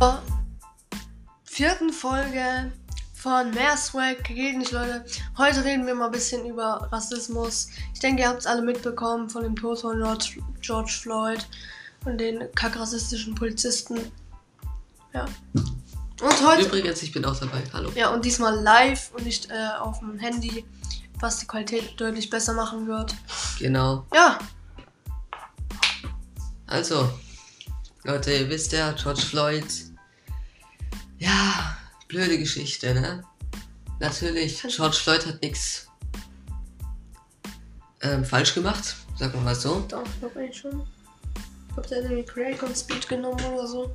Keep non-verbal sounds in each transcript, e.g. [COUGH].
zur vierten Folge von Mehr Swag geht nicht, Leute. Heute reden wir mal ein bisschen über Rassismus. Ich denke, ihr habt es alle mitbekommen von dem Tod von George, Floyd und den kackrassistischen Polizisten. Ja. Und heute. Übrigens, ich bin auch dabei. Hallo. Ja, und diesmal live und nicht äh, auf dem Handy, was die Qualität deutlich besser machen wird. Genau. Ja, Also, Leute, ihr wisst ja, George Floyd. Ja, blöde Geschichte, ne? Natürlich, George Floyd hat nichts ähm, falsch gemacht, sagen wir mal so. doch, ich glaube eigentlich schon. Ich glaube, der hat irgendwie Craig und Speed genommen oder so.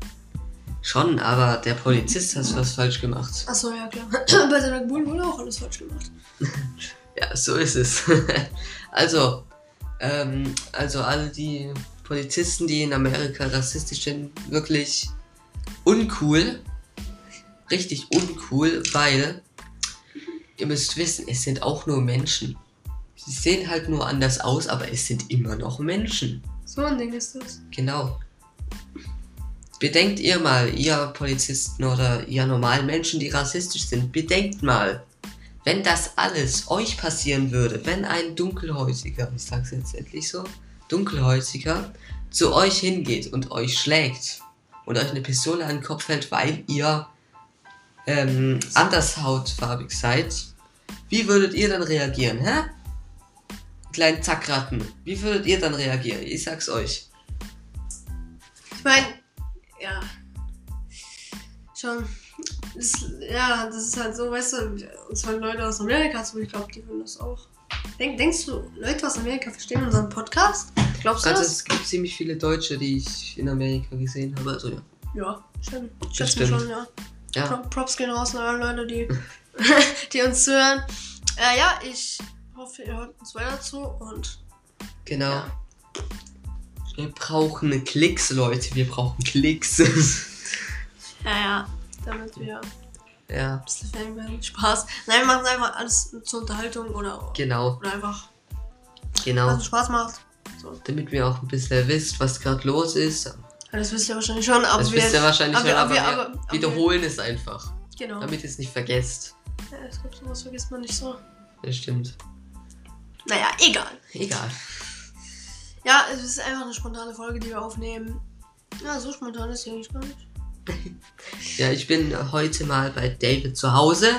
Schon, aber der Polizist hat was falsch gemacht. Achso, ja klar. [CLEARS THROAT] Bei seiner Bull wurde auch alles falsch gemacht. [LAUGHS] Ja, so ist es. [LAUGHS] also, ähm, also alle die Polizisten, die in Amerika rassistisch sind, wirklich uncool. Richtig uncool, weil ihr müsst wissen, es sind auch nur Menschen. Sie sehen halt nur anders aus, aber es sind immer noch Menschen. So ein Ding ist das. Genau. Bedenkt ihr mal, ihr Polizisten oder ihr normalen Menschen, die rassistisch sind, bedenkt mal, wenn das alles euch passieren würde, wenn ein Dunkelhäutiger, ich sag's jetzt endlich so, Dunkelhäutiger zu euch hingeht und euch schlägt und euch eine Pistole an den Kopf hält, weil ihr ähm, andershautfarbig seid, wie würdet ihr dann reagieren, hä? Kleinen Zackratten, wie würdet ihr dann reagieren? Ich sag's euch. Ich meine, ja. Schon. Das, ja, das ist halt so, weißt du, uns hören Leute aus Amerika zu, ich glaube, die würden das auch. Denk, denkst du, Leute aus Amerika verstehen unseren Podcast? Glaubst du Also das? es gibt ziemlich viele Deutsche, die ich in Amerika gesehen habe. Also ja. Ja, stimmt. Schätze schon, ja. Ja, Pro- Props gehen raus an alle Leute, die, [LAUGHS] [LAUGHS] die uns zuhören. Äh, ja, ich hoffe, ihr hört uns weiter zu und genau. Ja. Wir brauchen Klicks, Leute. Wir brauchen Klicks. [LAUGHS] ja, ja, damit wir ein ja, bisschen Fan werden. Spaß. Nein, wir machen einfach alles zur Unterhaltung oder, genau, oder einfach, genau. was Spaß macht. So. Damit wir auch ein bisschen wisst, was gerade los ist. Das wisst ihr wahrscheinlich schon, aber Das wir. wisst ihr wahrscheinlich aber schon, wir- aber aber wir aber- aber wiederholen es einfach. Genau. Damit ihr es nicht vergesst. Ja, ich glaube, sowas vergisst man nicht so. Das stimmt. Naja, egal. Egal. Ja, es ist einfach eine spontane Folge, die wir aufnehmen. Ja, so spontan ist sie eigentlich gar nicht. [LAUGHS] Ja, ich bin heute mal bei David zu Hause.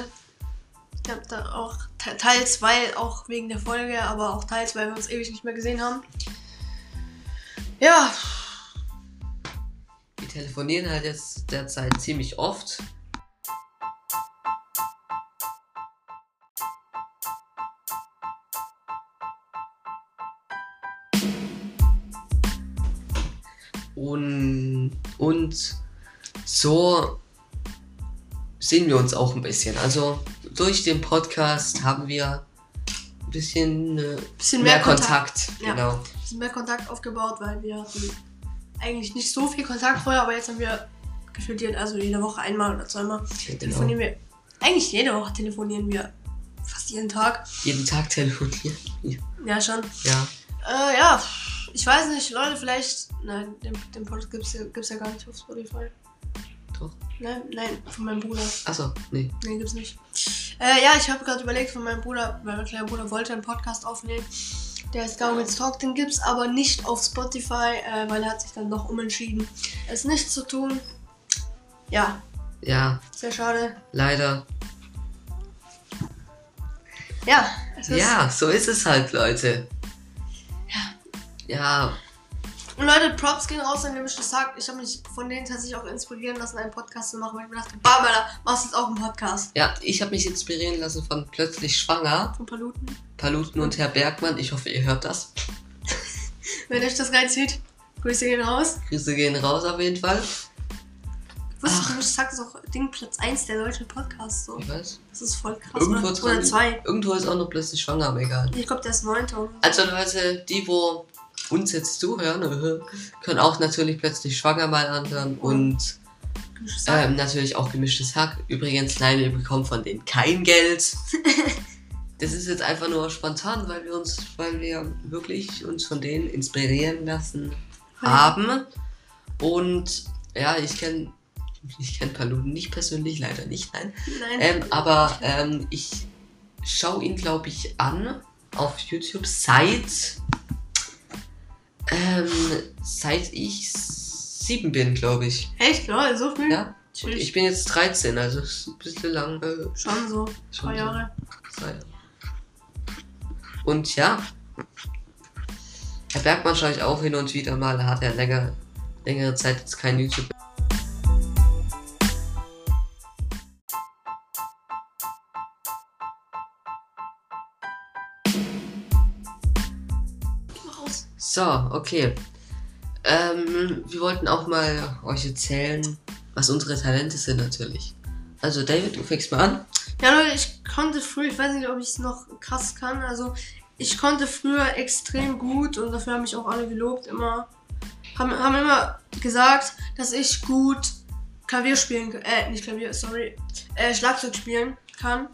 Ich habe da auch te- teils, weil auch wegen der Folge, aber auch teils, weil wir uns ewig nicht mehr gesehen haben. Ja, telefonieren halt jetzt derzeit ziemlich oft. Und, und so sehen wir uns auch ein bisschen. Also durch den Podcast haben wir ein bisschen, äh, bisschen mehr, mehr, Kontakt. Ja. Genau. bisschen mehr Kontakt aufgebaut, weil wir eigentlich nicht so viel Kontakt vorher, aber jetzt haben wir gefühlt also jede Woche einmal oder zweimal genau. telefonieren wir. Eigentlich jede Woche telefonieren wir. Fast jeden Tag. Jeden Tag telefonieren. Ja, schon. Ja. Äh, ja, ich weiß nicht, Leute, vielleicht. Nein, den, den Podcast gibt's ja, gibt's ja gar nicht auf Spotify. Doch. Nein, nein, von meinem Bruder. Achso, nee. Nee, gibt's nicht. Äh, ja, ich habe gerade überlegt von meinem Bruder, weil mein kleiner Bruder wollte einen Podcast aufnehmen. Der ist Gauwitz Talk, den gibt's aber nicht auf Spotify, äh, weil er hat sich dann doch umentschieden, es nicht zu tun. Ja, Ja, sehr schade. leider. Ja, es ist. Ja, so ist es halt, Leute. Ja, Und Leute, Props gehen raus an gemischtes Tag. Ich habe mich von denen tatsächlich auch inspirieren lassen, einen Podcast zu machen, weil ich mir dachte, bam, Alter, machst jetzt auch einen Podcast. ja, ich habe mich inspirieren lassen von Plötzlich Schwanger, Von Paluten. Paluten und Herr Bergmann. Ich hoffe, ihr hört das. [LAUGHS] Wenn euch das reinzieht, Grüße gehen raus. Grüße gehen raus auf jeden Fall. Wusstest du, gemischtes Tag ist auch Ding Platz 1 der deutschen Podcasts. So. Ich weiß. Das ist voll krass. Irgendwo, oder, oder zwei. irgendwo ist auch noch Plötzlich Schwanger, aber egal. Ich glaube, der ist neunter. oder so. Also Leute, die, wo uns jetzt zuhören, können auch natürlich Plötzlich Schwanger mal anhören und. Ähm, natürlich auch gemischtes Hack. Übrigens, nein, wir bekommen von denen kein Geld. [LAUGHS] Das ist jetzt einfach nur spontan, weil wir uns, weil wir wirklich uns von denen inspirieren lassen haben. Und ja, ich kenne Ich kenne Paluten nicht persönlich, leider nicht, nein. Nein. Ähm, aber ähm, ich schaue ihn, glaube ich, an auf YouTube seit ähm, seit ich sieben bin, glaube ich. Echt, Leute, so viel? Ja. Und ich bin jetzt 13, also ist ein bisschen lang. Äh, Schon so. schon Zwei so. Jahre. Zwei. Und ja, Herr Bergmann schaue ich auch hin und wieder mal. Hat er länger, längere Zeit jetzt kein YouTube. So, okay. Ähm, wir wollten auch mal euch erzählen, was unsere Talente sind natürlich. Also David, du fängst mal an. Ja, Leute, ich konnte früher, ich weiß nicht, ob ich es noch krass kann, also ich konnte früher extrem gut und dafür haben mich auch alle gelobt, immer. Haben, haben immer gesagt, dass ich gut Klavier spielen kann. Äh, nicht Klavier, sorry. Äh, Schlagzeug spielen kann.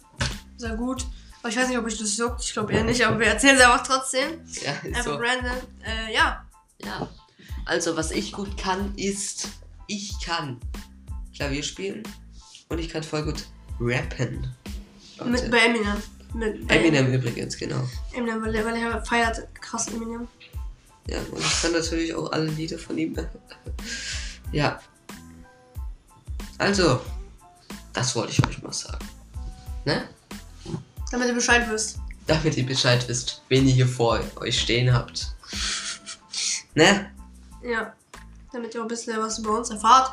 Sehr gut. Aber ich weiß nicht, ob ich das juckt. Ich glaube eher nicht, aber wir erzählen es einfach trotzdem. Ja, ist Einfach so. random. Äh, ja. Ja. Also, was ich gut kann, ist, ich kann Klavier spielen und ich kann voll gut rappen. Mit, bei Eminem. Mit, bei Eminem übrigens, genau. Eminem, weil er, weil er feiert krass Eminem. Ja, und ich kann natürlich auch alle Lieder von ihm. [LAUGHS] ja. Also, das wollte ich euch mal sagen. Ne? Damit ihr Bescheid wisst. Damit ihr Bescheid wisst, wen ihr hier vor euch stehen habt. Ne? Ja, damit ihr auch ein bisschen was über uns erfahrt.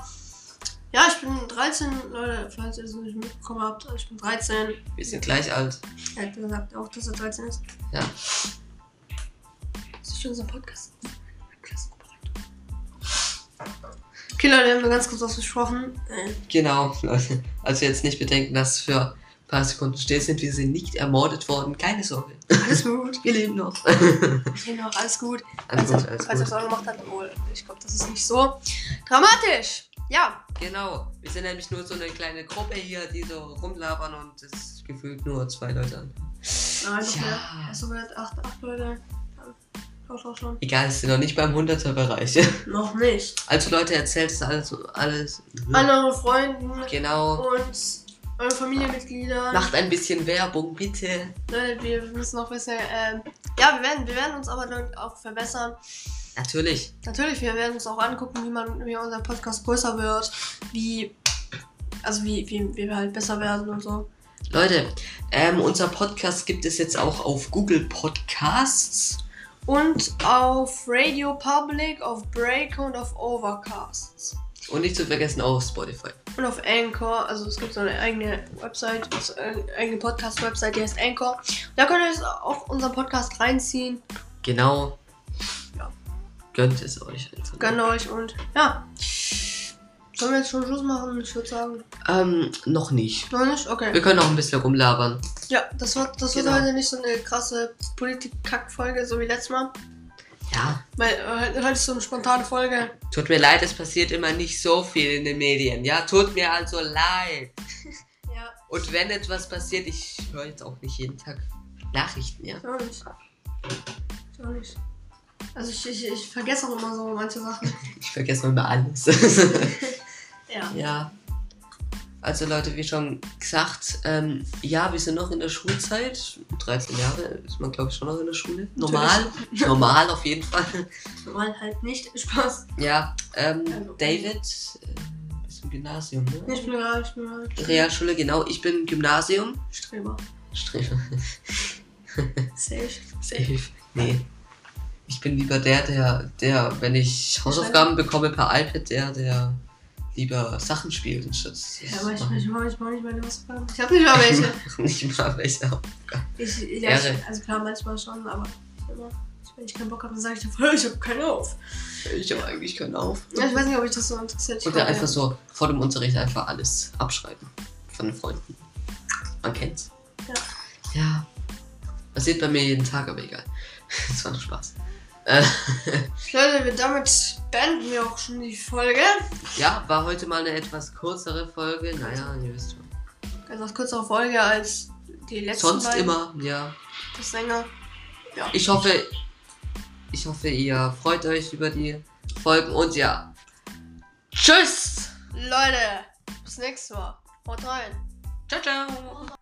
Ja, ich bin 13, Leute, falls ihr es nicht mitbekommen habt. Ich bin 13. Wir sind gleich alt. Er hat gesagt auch, dass er 13 ist. Ja. Das ist schon unser Podcast. Okay, Leute, wir haben nur ganz kurz was besprochen. Äh, Genau, Leute. Also jetzt nicht bedenken, dass für paar Sekunden still sind. Wir sind nicht ermordet worden. Keine Sorge. alles gut. [LAUGHS] Wir leben noch. Okay, noch alles gut. Alles falls gut, alles falls er es auch gemacht hat, obwohl ich glaube, das ist nicht so dramatisch. Ja, Genau. Wir sind nämlich nur so eine kleine Gruppe hier, die so rumlabern und es gefühlt nur zwei Leute an. nein, noch Ja. mehr. Hast du gehört? Acht, acht Leute. Doch, doch schon. Egal, es sind noch nicht beim 100er Bereich. [LAUGHS] Noch nicht. Also Leute, erzählt es alles. alles. An eure Freunden Genau. und eure Familienmitglieder. Macht ein bisschen Werbung, bitte. Leute, wir müssen noch ein bisschen. Ähm, ja, wir werden, wir werden uns aber dann auch verbessern. Natürlich. Natürlich, wir werden uns auch angucken, wie man, wie unser Podcast größer wird, wie, also wie, wie, wie wir halt besser werden und so. Leute, ähm, unser Podcast gibt es jetzt auch auf Google Podcasts. Und auf Radio Public, auf Breaker und auf Overcasts. Und nicht zu vergessen auf Spotify. Und auf Anchor, also es gibt so eine eigene Website, also eine eigene Podcast-Website, die heißt Anchor. Da könnt ihr jetzt auch unseren Podcast reinziehen. Genau. Ja. Gönnt es euch. einfach. Gönnt euch und ja. Sollen wir jetzt schon Schluss machen? Ich würde sagen. Ähm, noch nicht. Noch nicht? Okay. Wir können noch ein bisschen rumlabern. Ja, das wird, das wird Genau. heute nicht so eine krasse Politik-Kack-Folge, so wie letztes Mal. Ja, Weil heute ist so eine spontane Folge. tut mir leid, es passiert immer nicht so viel in den Medien. Ja, tut mir also leid. [LAUGHS] Ja, Und wenn etwas passiert, ich höre jetzt auch nicht jeden Tag Nachrichten, ja. ich auch nicht. Ich auch nicht. Also ich, ich, ich vergesse auch immer so manche Sachen. [LAUGHS] Ich vergesse immer alles. [LAUGHS] Ja. ja. Also Leute, wie schon gesagt, ähm, ja, wir sind noch in der Schulzeit. 13 Jahre ist man, glaube ich, schon noch in der Schule. Normal. [LAUGHS] Normal auf jeden Fall. Normal halt nicht. Spaß. Ja, ähm, Also, David, äh, bist im Gymnasium, ne? Ich bin real, ich bin real. Realschule, genau. Ich bin Gymnasium. Streber. Streber. [LAUGHS] Safe. Safe. Nee. Ich bin lieber der, der, der, wenn ich Hausaufgaben bekomme per iPad, der, der lieber Sachen spielt anstatt. das Ja, aber ich, machen. ich nicht meine Hausaufgaben. Ich habe [LAUGHS] nicht mal welche. nicht mal welche Aufgaben. Ich, ja, ich, also klar, manchmal schon, aber immer. Wenn ich keinen Bock habe, dann sage ich einfach, ich habe keinen auf. Ich habe eigentlich keinen auf. Ja, ich weiß nicht, ob ich das so interessiert. Und glaub, einfach so vor dem Unterricht einfach alles abschreiben. Von den Freunden. Man kennt's. Ja. Ja. Passiert bei mir jeden Tag, aber egal. [LAUGHS] Das war nur Spaß. Äh, [LAUGHS] Leute, wir damit beenden wir auch schon die Folge. ja, war heute mal eine etwas kürzere Folge. Naja, ihr wisst schon. Etwas kürzere Folge als die letzten Sonst beiden. immer, ja. Das länger. Ich hoffe, ich hoffe, ihr freut euch über die Folgen und ja. Tschüss! Leute, bis nächstes Mal. Haut rein. Ciao, ciao.